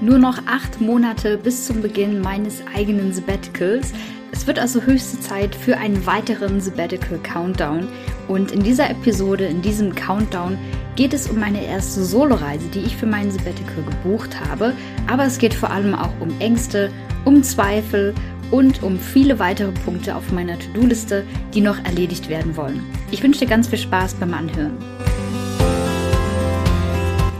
Nur noch acht Monate bis zum Beginn meines eigenen Sabbaticals. Es wird also höchste Zeit für einen weiteren Sabbatical Countdown. Und in dieser Episode, in diesem Countdown, geht es um meine erste Soloreise, die ich für meinen Sabbatical gebucht habe. Aber es geht vor allem auch um Ängste, um Zweifel und um viele weitere Punkte auf meiner To-Do-Liste, die noch erledigt werden wollen. Ich wünsche dir ganz viel Spaß beim Anhören.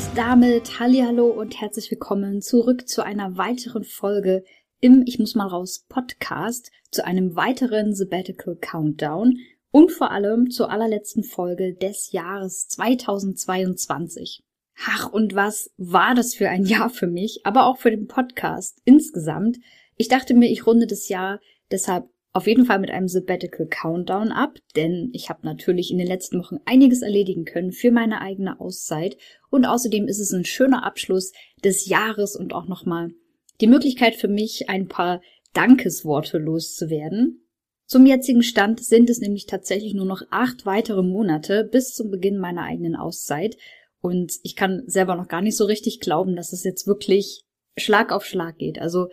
Und damit Hallihallo und herzlich willkommen zurück zu einer weiteren Folge im Ich muss mal raus Podcast, zu einem weiteren Sabbatical Countdown und vor allem zur allerletzten Folge des Jahres 2022. Ach, und was war das für ein Jahr für mich, aber auch für den Podcast insgesamt. Ich dachte mir, ich runde das Jahr deshalb auf jeden Fall mit einem Sabbatical Countdown ab, denn ich habe natürlich in den letzten Wochen einiges erledigen können für meine eigene Auszeit und außerdem ist es ein schöner Abschluss des Jahres und auch nochmal die Möglichkeit für mich, ein paar Dankesworte loszuwerden. Zum jetzigen Stand sind es nämlich tatsächlich nur noch acht weitere Monate bis zum Beginn meiner eigenen Auszeit und ich kann selber noch gar nicht so richtig glauben, dass es jetzt wirklich Schlag auf Schlag geht. Also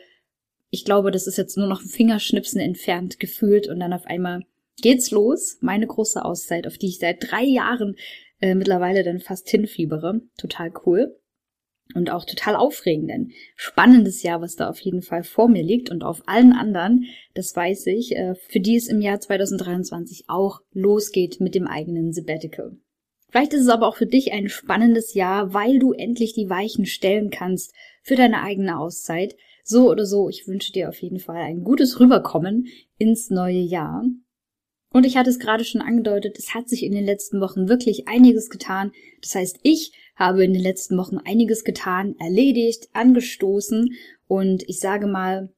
ich glaube, das ist jetzt nur noch ein Fingerschnipsen entfernt gefühlt und dann auf einmal geht's los. Meine große Auszeit, auf die ich seit drei Jahren äh, mittlerweile dann fast hinfiebere. Total cool. Und auch total aufregend, denn spannendes Jahr, was da auf jeden Fall vor mir liegt und auf allen anderen, das weiß ich, äh, für die es im Jahr 2023 auch losgeht mit dem eigenen Sabbatical. Vielleicht ist es aber auch für dich ein spannendes Jahr, weil du endlich die Weichen stellen kannst für deine eigene Auszeit, so oder so, ich wünsche dir auf jeden Fall ein gutes Rüberkommen ins neue Jahr. Und ich hatte es gerade schon angedeutet, es hat sich in den letzten Wochen wirklich einiges getan. Das heißt, ich habe in den letzten Wochen einiges getan, erledigt, angestoßen und ich sage mal,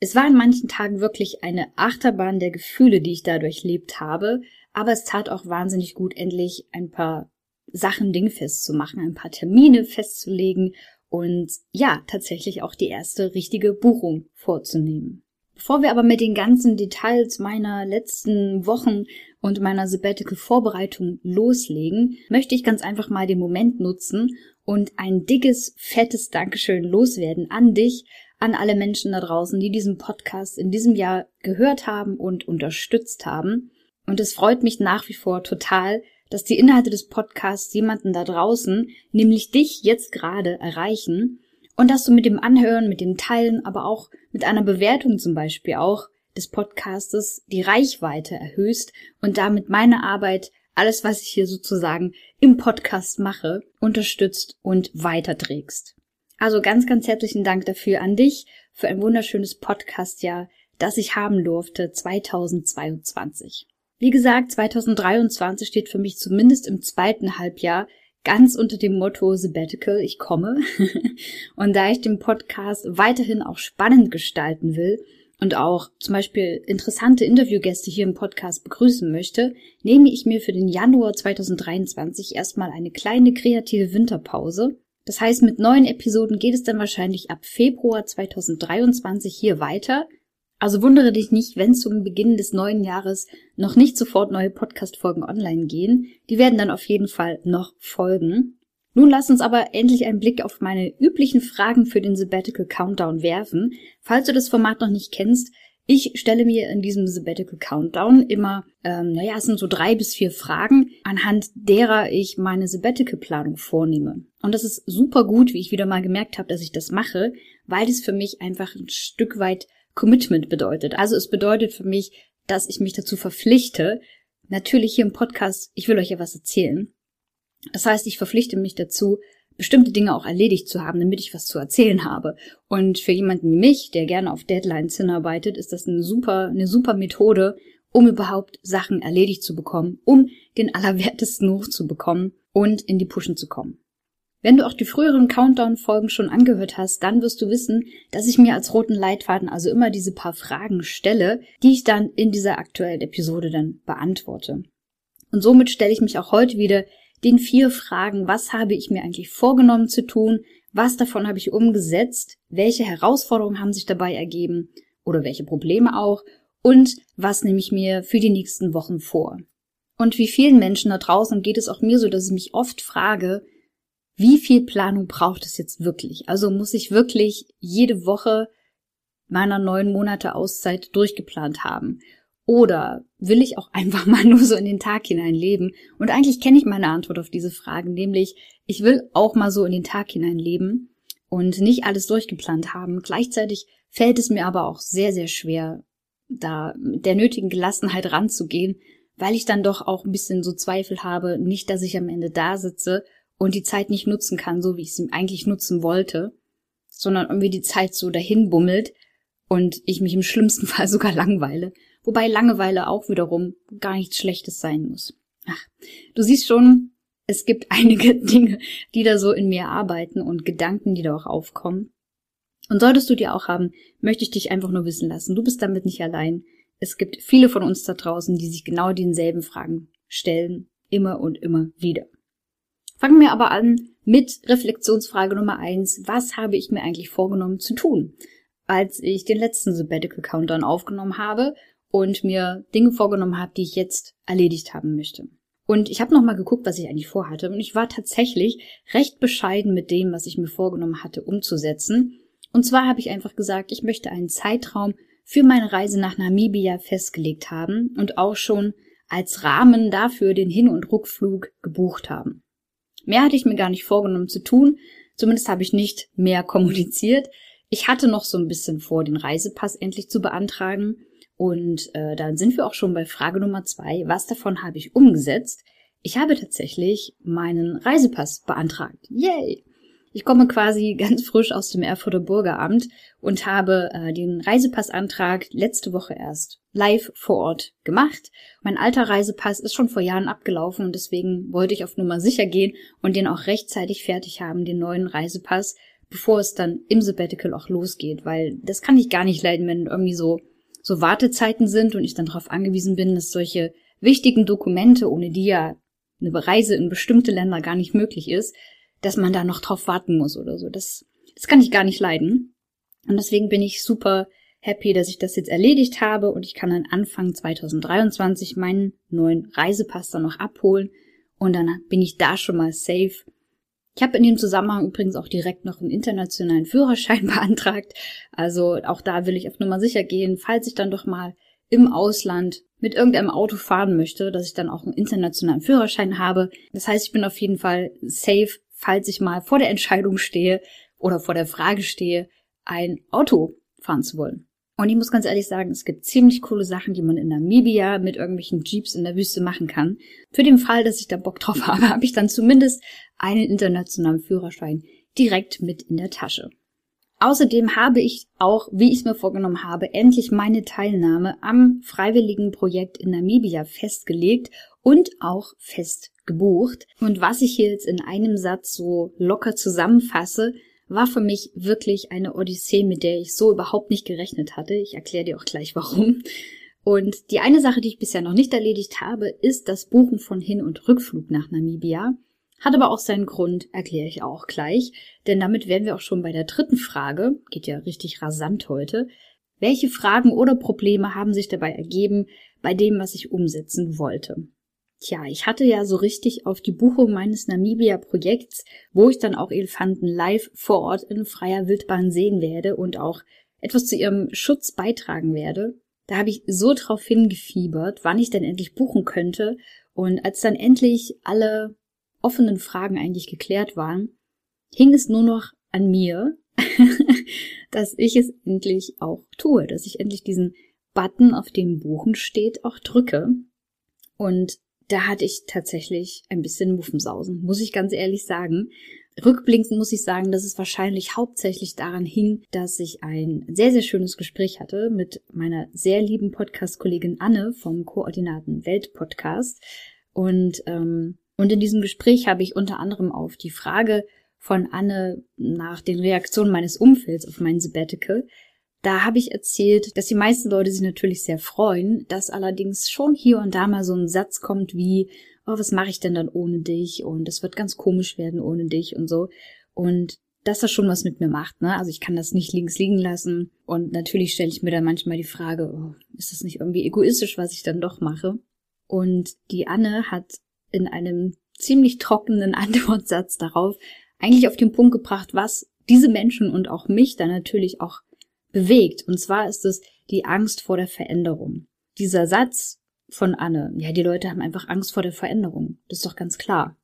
es war an manchen Tagen wirklich eine Achterbahn der Gefühle, die ich dadurch lebt habe, aber es tat auch wahnsinnig gut, endlich ein paar Sachen dingfest zu machen, ein paar Termine festzulegen und ja, tatsächlich auch die erste richtige Buchung vorzunehmen. Bevor wir aber mit den ganzen Details meiner letzten Wochen und meiner Sabbatical-Vorbereitung loslegen, möchte ich ganz einfach mal den Moment nutzen und ein dickes, fettes Dankeschön loswerden an dich, an alle Menschen da draußen, die diesen Podcast in diesem Jahr gehört haben und unterstützt haben. Und es freut mich nach wie vor total, dass die Inhalte des Podcasts jemanden da draußen, nämlich dich jetzt gerade erreichen und dass du mit dem Anhören, mit dem Teilen, aber auch mit einer Bewertung zum Beispiel auch des Podcastes die Reichweite erhöhst und damit meine Arbeit, alles was ich hier sozusagen im Podcast mache, unterstützt und weiterträgst. Also ganz, ganz herzlichen Dank dafür an dich für ein wunderschönes Podcastjahr, das ich haben durfte 2022. Wie gesagt, 2023 steht für mich zumindest im zweiten Halbjahr ganz unter dem Motto Sabbatical, ich komme. und da ich den Podcast weiterhin auch spannend gestalten will und auch zum Beispiel interessante Interviewgäste hier im Podcast begrüßen möchte, nehme ich mir für den Januar 2023 erstmal eine kleine kreative Winterpause. Das heißt, mit neuen Episoden geht es dann wahrscheinlich ab Februar 2023 hier weiter. Also wundere dich nicht, wenn zum Beginn des neuen Jahres noch nicht sofort neue Podcast-Folgen online gehen. Die werden dann auf jeden Fall noch folgen. Nun lass uns aber endlich einen Blick auf meine üblichen Fragen für den Sabbatical Countdown werfen. Falls du das Format noch nicht kennst, ich stelle mir in diesem Sabbatical Countdown immer, ähm, naja, es sind so drei bis vier Fragen, anhand derer ich meine Sabbatical-Planung vornehme. Und das ist super gut, wie ich wieder mal gemerkt habe, dass ich das mache, weil es für mich einfach ein Stück weit Commitment bedeutet. Also es bedeutet für mich, dass ich mich dazu verpflichte, natürlich hier im Podcast, ich will euch ja was erzählen. Das heißt, ich verpflichte mich dazu, bestimmte Dinge auch erledigt zu haben, damit ich was zu erzählen habe. Und für jemanden wie mich, der gerne auf Deadlines hinarbeitet, ist das eine super, eine super Methode, um überhaupt Sachen erledigt zu bekommen, um den Allerwertesten hochzubekommen und in die Pushen zu kommen. Wenn du auch die früheren Countdown-Folgen schon angehört hast, dann wirst du wissen, dass ich mir als roten Leitfaden also immer diese paar Fragen stelle, die ich dann in dieser aktuellen Episode dann beantworte. Und somit stelle ich mich auch heute wieder den vier Fragen, was habe ich mir eigentlich vorgenommen zu tun, was davon habe ich umgesetzt, welche Herausforderungen haben sich dabei ergeben oder welche Probleme auch und was nehme ich mir für die nächsten Wochen vor. Und wie vielen Menschen da draußen geht es auch mir so, dass ich mich oft frage, wie viel Planung braucht es jetzt wirklich? Also muss ich wirklich jede Woche meiner neun Monate Auszeit durchgeplant haben? Oder will ich auch einfach mal nur so in den Tag hinein leben? Und eigentlich kenne ich meine Antwort auf diese Fragen, nämlich ich will auch mal so in den Tag hinein leben und nicht alles durchgeplant haben. Gleichzeitig fällt es mir aber auch sehr, sehr schwer, da mit der nötigen Gelassenheit ranzugehen, weil ich dann doch auch ein bisschen so Zweifel habe, nicht, dass ich am Ende da sitze und die Zeit nicht nutzen kann, so wie ich sie eigentlich nutzen wollte, sondern irgendwie die Zeit so dahin bummelt und ich mich im schlimmsten Fall sogar langweile, wobei Langeweile auch wiederum gar nichts Schlechtes sein muss. Ach, du siehst schon, es gibt einige Dinge, die da so in mir arbeiten und Gedanken, die da auch aufkommen. Und solltest du die auch haben, möchte ich dich einfach nur wissen lassen, du bist damit nicht allein. Es gibt viele von uns da draußen, die sich genau denselben Fragen stellen, immer und immer wieder. Fangen wir aber an mit Reflexionsfrage Nummer eins. Was habe ich mir eigentlich vorgenommen zu tun, als ich den letzten Sabbatical Countdown aufgenommen habe und mir Dinge vorgenommen habe, die ich jetzt erledigt haben möchte? Und ich habe nochmal geguckt, was ich eigentlich vorhatte. Und ich war tatsächlich recht bescheiden mit dem, was ich mir vorgenommen hatte, umzusetzen. Und zwar habe ich einfach gesagt, ich möchte einen Zeitraum für meine Reise nach Namibia festgelegt haben und auch schon als Rahmen dafür den Hin- und Rückflug gebucht haben. Mehr hatte ich mir gar nicht vorgenommen zu tun, zumindest habe ich nicht mehr kommuniziert. Ich hatte noch so ein bisschen vor, den Reisepass endlich zu beantragen. Und äh, dann sind wir auch schon bei Frage Nummer zwei. Was davon habe ich umgesetzt? Ich habe tatsächlich meinen Reisepass beantragt. Yay! Ich komme quasi ganz frisch aus dem Erfurter Bürgeramt und habe äh, den Reisepassantrag letzte Woche erst live vor Ort gemacht. Mein alter Reisepass ist schon vor Jahren abgelaufen und deswegen wollte ich auf Nummer sicher gehen und den auch rechtzeitig fertig haben, den neuen Reisepass, bevor es dann im Sabbatical auch losgeht, weil das kann ich gar nicht leiden, wenn irgendwie so so Wartezeiten sind und ich dann darauf angewiesen bin, dass solche wichtigen Dokumente, ohne die ja eine Reise in bestimmte Länder gar nicht möglich ist, dass man da noch drauf warten muss oder so. Das, das kann ich gar nicht leiden. Und deswegen bin ich super happy, dass ich das jetzt erledigt habe und ich kann dann Anfang 2023 meinen neuen Reisepass dann noch abholen und dann bin ich da schon mal safe. Ich habe in dem Zusammenhang übrigens auch direkt noch einen internationalen Führerschein beantragt. Also auch da will ich auf Nummer sicher gehen, falls ich dann doch mal im Ausland mit irgendeinem Auto fahren möchte, dass ich dann auch einen internationalen Führerschein habe. Das heißt, ich bin auf jeden Fall safe falls ich mal vor der Entscheidung stehe oder vor der Frage stehe, ein Auto fahren zu wollen. Und ich muss ganz ehrlich sagen, es gibt ziemlich coole Sachen, die man in Namibia mit irgendwelchen Jeeps in der Wüste machen kann. Für den Fall, dass ich da Bock drauf habe, habe ich dann zumindest einen internationalen Führerschein direkt mit in der Tasche. Außerdem habe ich auch, wie ich es mir vorgenommen habe, endlich meine Teilnahme am freiwilligen Projekt in Namibia festgelegt und auch fest gebucht. Und was ich hier jetzt in einem Satz so locker zusammenfasse, war für mich wirklich eine Odyssee, mit der ich so überhaupt nicht gerechnet hatte. Ich erkläre dir auch gleich warum. Und die eine Sache, die ich bisher noch nicht erledigt habe, ist das Buchen von Hin- und Rückflug nach Namibia. Hat aber auch seinen Grund, erkläre ich auch gleich, denn damit wären wir auch schon bei der dritten Frage, geht ja richtig rasant heute. Welche Fragen oder Probleme haben sich dabei ergeben bei dem, was ich umsetzen wollte? Tja, ich hatte ja so richtig auf die Buchung meines Namibia-Projekts, wo ich dann auch Elefanten live vor Ort in freier Wildbahn sehen werde und auch etwas zu ihrem Schutz beitragen werde. Da habe ich so drauf hingefiebert, wann ich denn endlich buchen könnte. Und als dann endlich alle offenen Fragen eigentlich geklärt waren, hing es nur noch an mir, dass ich es endlich auch tue, dass ich endlich diesen Button, auf dem Buchen steht, auch drücke. Und da hatte ich tatsächlich ein bisschen Muffensausen, muss ich ganz ehrlich sagen. Rückblickend muss ich sagen, dass es wahrscheinlich hauptsächlich daran hing, dass ich ein sehr, sehr schönes Gespräch hatte mit meiner sehr lieben Podcast-Kollegin Anne vom Koordinaten Welt Podcast. Und, ähm, und in diesem Gespräch habe ich unter anderem auf die Frage von Anne nach den Reaktionen meines Umfelds auf mein Sabbatical. Da habe ich erzählt, dass die meisten Leute sich natürlich sehr freuen, dass allerdings schon hier und da mal so ein Satz kommt wie, oh, was mache ich denn dann ohne dich? Und es wird ganz komisch werden ohne dich und so. Und dass das schon was mit mir macht, ne? Also ich kann das nicht links liegen lassen. Und natürlich stelle ich mir dann manchmal die Frage, oh, ist das nicht irgendwie egoistisch, was ich dann doch mache? Und die Anne hat in einem ziemlich trockenen Antwortsatz darauf eigentlich auf den Punkt gebracht, was diese Menschen und auch mich dann natürlich auch bewegt. Und zwar ist es die Angst vor der Veränderung. Dieser Satz von Anne, ja, die Leute haben einfach Angst vor der Veränderung. Das ist doch ganz klar.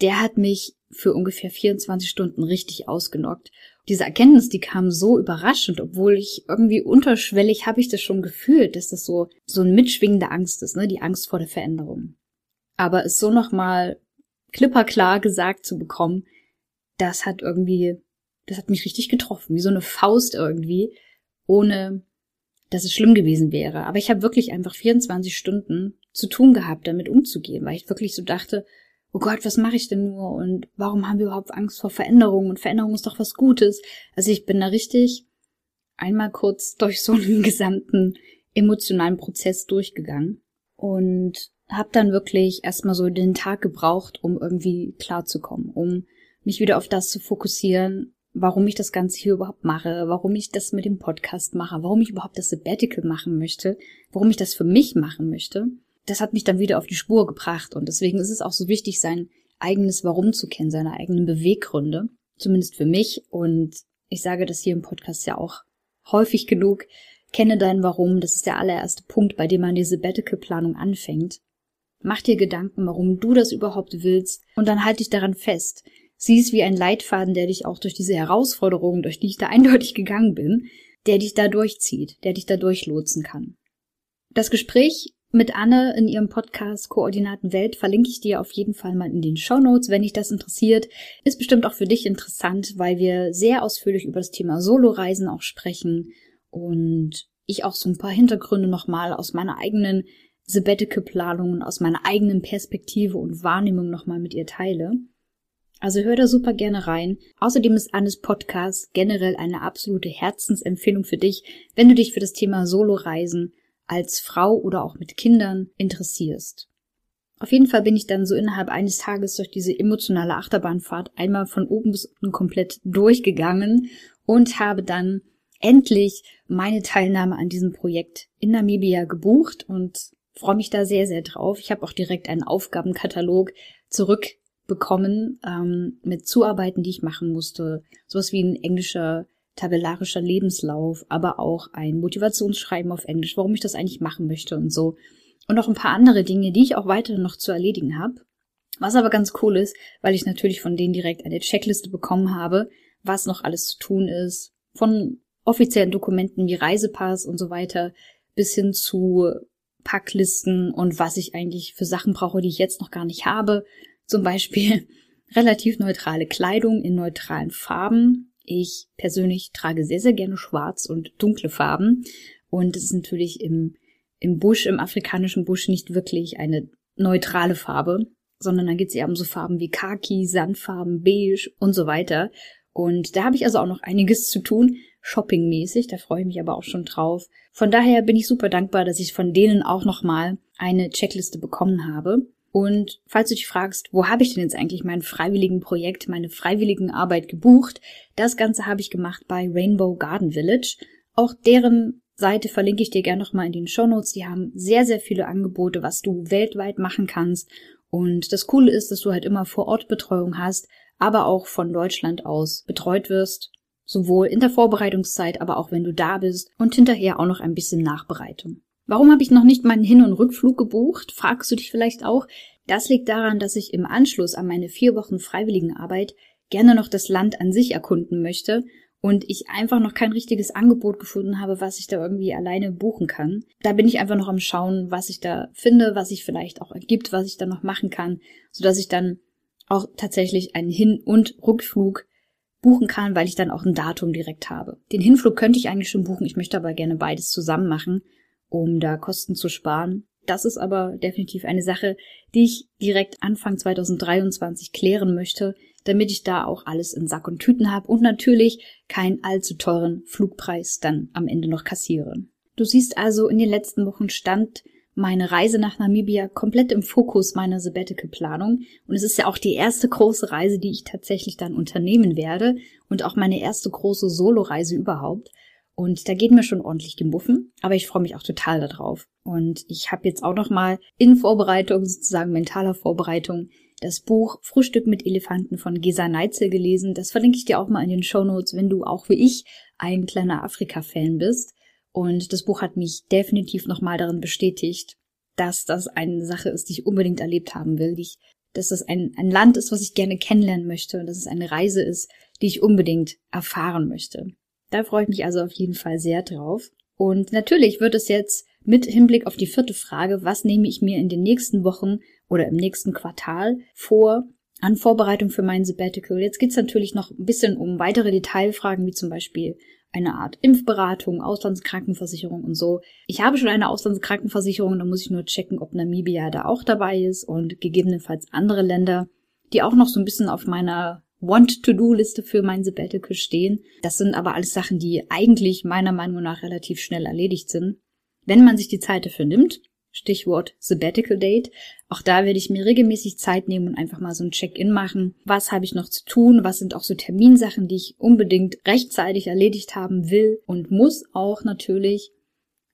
Der hat mich für ungefähr 24 Stunden richtig ausgenockt. Diese Erkenntnis, die kam so überraschend, obwohl ich irgendwie unterschwellig habe ich das schon gefühlt, dass das so, so ein mitschwingende Angst ist, ne, die Angst vor der Veränderung. Aber es so nochmal klipperklar gesagt zu bekommen, das hat irgendwie, das hat mich richtig getroffen, wie so eine Faust irgendwie, ohne dass es schlimm gewesen wäre. Aber ich habe wirklich einfach 24 Stunden zu tun gehabt, damit umzugehen, weil ich wirklich so dachte, oh Gott, was mache ich denn nur und warum haben wir überhaupt Angst vor Veränderung und Veränderung ist doch was Gutes. Also ich bin da richtig einmal kurz durch so einen gesamten emotionalen Prozess durchgegangen und habe dann wirklich erstmal so den Tag gebraucht, um irgendwie klarzukommen, um mich wieder auf das zu fokussieren, warum ich das Ganze hier überhaupt mache, warum ich das mit dem Podcast mache, warum ich überhaupt das Sabbatical machen möchte, warum ich das für mich machen möchte. Das hat mich dann wieder auf die Spur gebracht und deswegen ist es auch so wichtig, sein eigenes Warum zu kennen, seine eigenen Beweggründe, zumindest für mich und ich sage das hier im Podcast ja auch häufig genug, kenne dein Warum, das ist der allererste Punkt, bei dem man die Sabbatical-Planung anfängt. Mach dir Gedanken, warum du das überhaupt willst und dann halt dich daran fest. Sieh es wie ein Leitfaden, der dich auch durch diese Herausforderungen, durch die ich da eindeutig gegangen bin, der dich da durchzieht, der dich da durchlotsen kann. Das Gespräch mit Anne in ihrem Podcast Koordinaten Welt verlinke ich dir auf jeden Fall mal in den Show Notes, wenn dich das interessiert. Ist bestimmt auch für dich interessant, weil wir sehr ausführlich über das Thema Soloreisen auch sprechen und ich auch so ein paar Hintergründe nochmal aus meiner eigenen Sabbatical-Planung und aus meiner eigenen Perspektive und Wahrnehmung nochmal mit ihr teile. Also hör da super gerne rein. Außerdem ist Annes Podcast generell eine absolute Herzensempfehlung für dich, wenn du dich für das Thema Soloreisen als Frau oder auch mit Kindern interessierst. Auf jeden Fall bin ich dann so innerhalb eines Tages durch diese emotionale Achterbahnfahrt einmal von oben bis unten komplett durchgegangen und habe dann endlich meine Teilnahme an diesem Projekt in Namibia gebucht und freue mich da sehr, sehr drauf. Ich habe auch direkt einen Aufgabenkatalog zurück bekommen ähm, mit Zuarbeiten, die ich machen musste. Sowas wie ein englischer tabellarischer Lebenslauf, aber auch ein Motivationsschreiben auf Englisch, warum ich das eigentlich machen möchte und so. Und noch ein paar andere Dinge, die ich auch weiterhin noch zu erledigen habe. Was aber ganz cool ist, weil ich natürlich von denen direkt eine Checkliste bekommen habe, was noch alles zu tun ist. Von offiziellen Dokumenten wie Reisepass und so weiter bis hin zu Packlisten und was ich eigentlich für Sachen brauche, die ich jetzt noch gar nicht habe. Zum Beispiel relativ neutrale Kleidung in neutralen Farben. Ich persönlich trage sehr, sehr gerne schwarz und dunkle Farben. Und es ist natürlich im, im Busch, im afrikanischen Busch nicht wirklich eine neutrale Farbe, sondern dann geht es eher um so Farben wie Khaki, Sandfarben, Beige und so weiter. Und da habe ich also auch noch einiges zu tun, shoppingmäßig. Da freue ich mich aber auch schon drauf. Von daher bin ich super dankbar, dass ich von denen auch nochmal eine Checkliste bekommen habe. Und falls du dich fragst, wo habe ich denn jetzt eigentlich mein freiwilligen Projekt, meine freiwilligen Arbeit gebucht? Das Ganze habe ich gemacht bei Rainbow Garden Village. Auch deren Seite verlinke ich dir gerne nochmal in den Show Notes. Die haben sehr, sehr viele Angebote, was du weltweit machen kannst. Und das Coole ist, dass du halt immer vor Ort Betreuung hast, aber auch von Deutschland aus betreut wirst. Sowohl in der Vorbereitungszeit, aber auch wenn du da bist und hinterher auch noch ein bisschen Nachbereitung. Warum habe ich noch nicht meinen Hin- und Rückflug gebucht? Fragst du dich vielleicht auch. Das liegt daran, dass ich im Anschluss an meine vier Wochen Freiwilligenarbeit gerne noch das Land an sich erkunden möchte und ich einfach noch kein richtiges Angebot gefunden habe, was ich da irgendwie alleine buchen kann. Da bin ich einfach noch am Schauen, was ich da finde, was sich vielleicht auch ergibt, was ich da noch machen kann, sodass ich dann auch tatsächlich einen Hin- und Rückflug buchen kann, weil ich dann auch ein Datum direkt habe. Den Hinflug könnte ich eigentlich schon buchen, ich möchte aber gerne beides zusammen machen um da Kosten zu sparen. Das ist aber definitiv eine Sache, die ich direkt Anfang 2023 klären möchte, damit ich da auch alles in Sack und Tüten habe und natürlich keinen allzu teuren Flugpreis dann am Ende noch kassiere. Du siehst also, in den letzten Wochen stand meine Reise nach Namibia komplett im Fokus meiner Sabbatical-Planung. Und es ist ja auch die erste große Reise, die ich tatsächlich dann unternehmen werde und auch meine erste große Solo-Reise überhaupt. Und da geht mir schon ordentlich die Muffen, aber ich freue mich auch total darauf. Und ich habe jetzt auch noch mal in Vorbereitung, sozusagen mentaler Vorbereitung, das Buch Frühstück mit Elefanten von Gesa Neitzel gelesen. Das verlinke ich dir auch mal in den Show Notes, wenn du auch wie ich ein kleiner Afrika-Fan bist. Und das Buch hat mich definitiv nochmal darin bestätigt, dass das eine Sache ist, die ich unbedingt erlebt haben will, die ich, dass das ein, ein Land ist, was ich gerne kennenlernen möchte und dass es eine Reise ist, die ich unbedingt erfahren möchte. Da freue ich mich also auf jeden Fall sehr drauf. Und natürlich wird es jetzt mit Hinblick auf die vierte Frage, was nehme ich mir in den nächsten Wochen oder im nächsten Quartal vor an Vorbereitung für mein Sabbatical. Jetzt geht es natürlich noch ein bisschen um weitere Detailfragen, wie zum Beispiel eine Art Impfberatung, Auslandskrankenversicherung und so. Ich habe schon eine Auslandskrankenversicherung, da muss ich nur checken, ob Namibia da auch dabei ist und gegebenenfalls andere Länder, die auch noch so ein bisschen auf meiner Want-to-Do-Liste für mein Sabbatical stehen. Das sind aber alles Sachen, die eigentlich meiner Meinung nach relativ schnell erledigt sind. Wenn man sich die Zeit dafür nimmt, Stichwort Sabbatical Date. Auch da werde ich mir regelmäßig Zeit nehmen und einfach mal so ein Check-in machen. Was habe ich noch zu tun? Was sind auch so Terminsachen, die ich unbedingt rechtzeitig erledigt haben will und muss auch natürlich.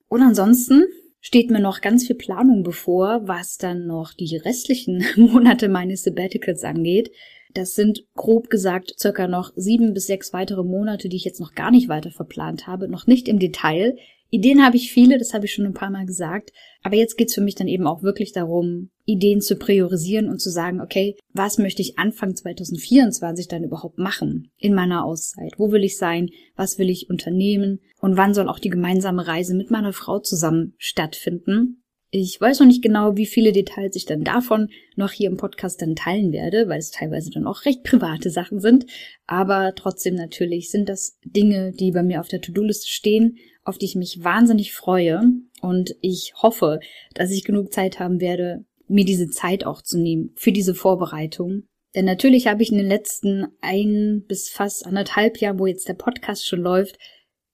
Und ansonsten steht mir noch ganz viel Planung bevor, was dann noch die restlichen Monate meines Sabbaticals angeht. Das sind grob gesagt circa noch sieben bis sechs weitere Monate, die ich jetzt noch gar nicht weiter verplant habe, noch nicht im Detail. Ideen habe ich viele, das habe ich schon ein paar Mal gesagt. Aber jetzt geht's für mich dann eben auch wirklich darum, Ideen zu priorisieren und zu sagen, okay, was möchte ich Anfang 2024 dann überhaupt machen in meiner Auszeit? Wo will ich sein? Was will ich unternehmen? Und wann soll auch die gemeinsame Reise mit meiner Frau zusammen stattfinden? Ich weiß noch nicht genau, wie viele Details ich dann davon noch hier im Podcast dann teilen werde, weil es teilweise dann auch recht private Sachen sind. Aber trotzdem natürlich sind das Dinge, die bei mir auf der To-Do-Liste stehen auf die ich mich wahnsinnig freue. Und ich hoffe, dass ich genug Zeit haben werde, mir diese Zeit auch zu nehmen für diese Vorbereitung. Denn natürlich habe ich in den letzten ein bis fast anderthalb Jahren, wo jetzt der Podcast schon läuft,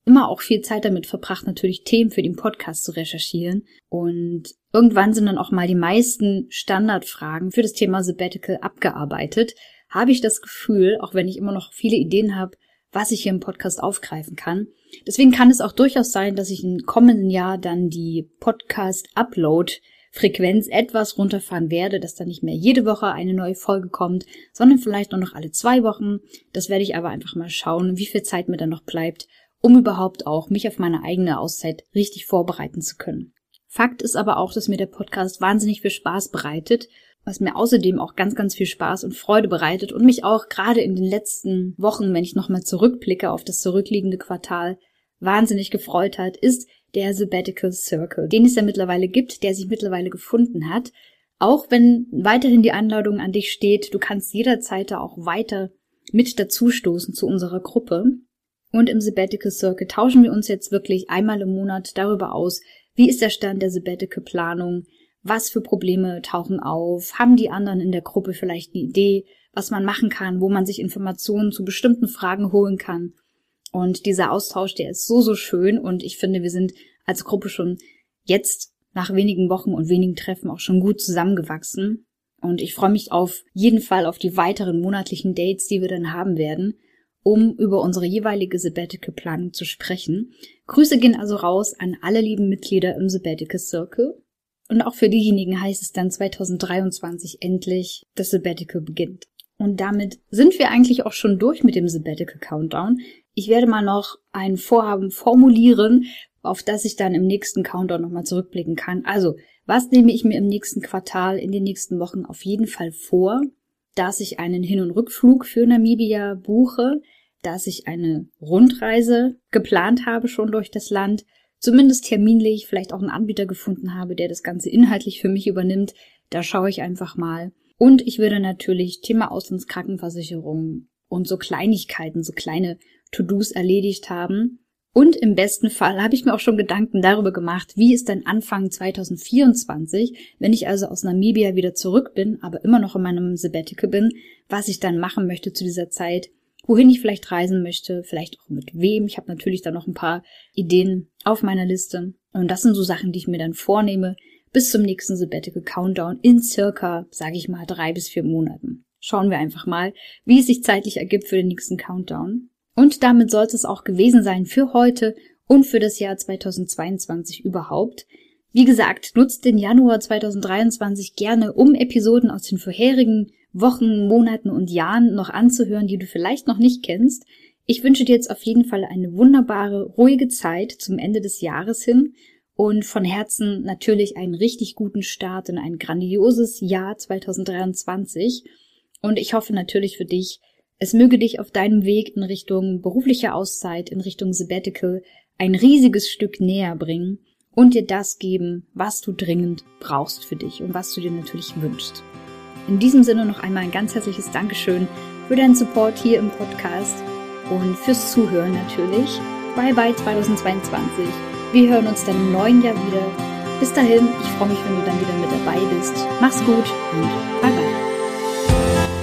immer auch viel Zeit damit verbracht, natürlich Themen für den Podcast zu recherchieren. Und irgendwann sind dann auch mal die meisten Standardfragen für das Thema Sabbatical abgearbeitet. Habe ich das Gefühl, auch wenn ich immer noch viele Ideen habe, was ich hier im Podcast aufgreifen kann. Deswegen kann es auch durchaus sein, dass ich im kommenden Jahr dann die Podcast-Upload-Frequenz etwas runterfahren werde, dass dann nicht mehr jede Woche eine neue Folge kommt, sondern vielleicht nur noch alle zwei Wochen. Das werde ich aber einfach mal schauen, wie viel Zeit mir dann noch bleibt, um überhaupt auch mich auf meine eigene Auszeit richtig vorbereiten zu können. Fakt ist aber auch, dass mir der Podcast wahnsinnig viel Spaß bereitet was mir außerdem auch ganz, ganz viel Spaß und Freude bereitet und mich auch gerade in den letzten Wochen, wenn ich nochmal zurückblicke auf das zurückliegende Quartal, wahnsinnig gefreut hat, ist der Sabbatical Circle, den es ja mittlerweile gibt, der sich mittlerweile gefunden hat. Auch wenn weiterhin die Anladung an dich steht, du kannst jederzeit da auch weiter mit dazustoßen zu unserer Gruppe. Und im Sabbatical Circle tauschen wir uns jetzt wirklich einmal im Monat darüber aus, wie ist der Stand der Sabbatical Planung, was für Probleme tauchen auf? Haben die anderen in der Gruppe vielleicht eine Idee, was man machen kann, wo man sich Informationen zu bestimmten Fragen holen kann? Und dieser Austausch, der ist so, so schön und ich finde, wir sind als Gruppe schon jetzt nach wenigen Wochen und wenigen Treffen auch schon gut zusammengewachsen. Und ich freue mich auf jeden Fall auf die weiteren monatlichen Dates, die wir dann haben werden, um über unsere jeweilige Sabbatical-Planung zu sprechen. Grüße gehen also raus an alle lieben Mitglieder im Sabbatical Circle und auch für diejenigen heißt es dann 2023 endlich, das Sabbatical beginnt. Und damit sind wir eigentlich auch schon durch mit dem Sabbatical Countdown. Ich werde mal noch ein Vorhaben formulieren, auf das ich dann im nächsten Countdown nochmal zurückblicken kann. Also, was nehme ich mir im nächsten Quartal, in den nächsten Wochen auf jeden Fall vor? Dass ich einen Hin- und Rückflug für Namibia buche, dass ich eine Rundreise geplant habe schon durch das Land zumindest terminlich vielleicht auch einen Anbieter gefunden habe, der das Ganze inhaltlich für mich übernimmt. Da schaue ich einfach mal. Und ich würde natürlich Thema Auslandskrankenversicherung und so Kleinigkeiten, so kleine To-Dos erledigt haben. Und im besten Fall habe ich mir auch schon Gedanken darüber gemacht, wie ist denn Anfang 2024, wenn ich also aus Namibia wieder zurück bin, aber immer noch in meinem Sabbatical bin, was ich dann machen möchte zu dieser Zeit, wohin ich vielleicht reisen möchte, vielleicht auch mit wem. Ich habe natürlich da noch ein paar Ideen auf meiner Liste. Und das sind so Sachen, die ich mir dann vornehme bis zum nächsten Sabbatical Countdown in circa, sage ich mal, drei bis vier Monaten. Schauen wir einfach mal, wie es sich zeitlich ergibt für den nächsten Countdown. Und damit sollte es auch gewesen sein für heute und für das Jahr 2022 überhaupt. Wie gesagt, nutzt den Januar 2023 gerne, um Episoden aus den vorherigen Wochen, Monaten und Jahren noch anzuhören, die du vielleicht noch nicht kennst. Ich wünsche dir jetzt auf jeden Fall eine wunderbare, ruhige Zeit zum Ende des Jahres hin und von Herzen natürlich einen richtig guten Start in ein grandioses Jahr 2023. Und ich hoffe natürlich für dich, es möge dich auf deinem Weg in Richtung berufliche Auszeit, in Richtung Sabbatical ein riesiges Stück näher bringen und dir das geben, was du dringend brauchst für dich und was du dir natürlich wünschst. In diesem Sinne noch einmal ein ganz herzliches Dankeschön für deinen Support hier im Podcast und fürs Zuhören natürlich. Bye bye 2022. Wir hören uns dann im neuen Jahr wieder. Bis dahin, ich freue mich, wenn du dann wieder mit dabei bist. Mach's gut und bye bye.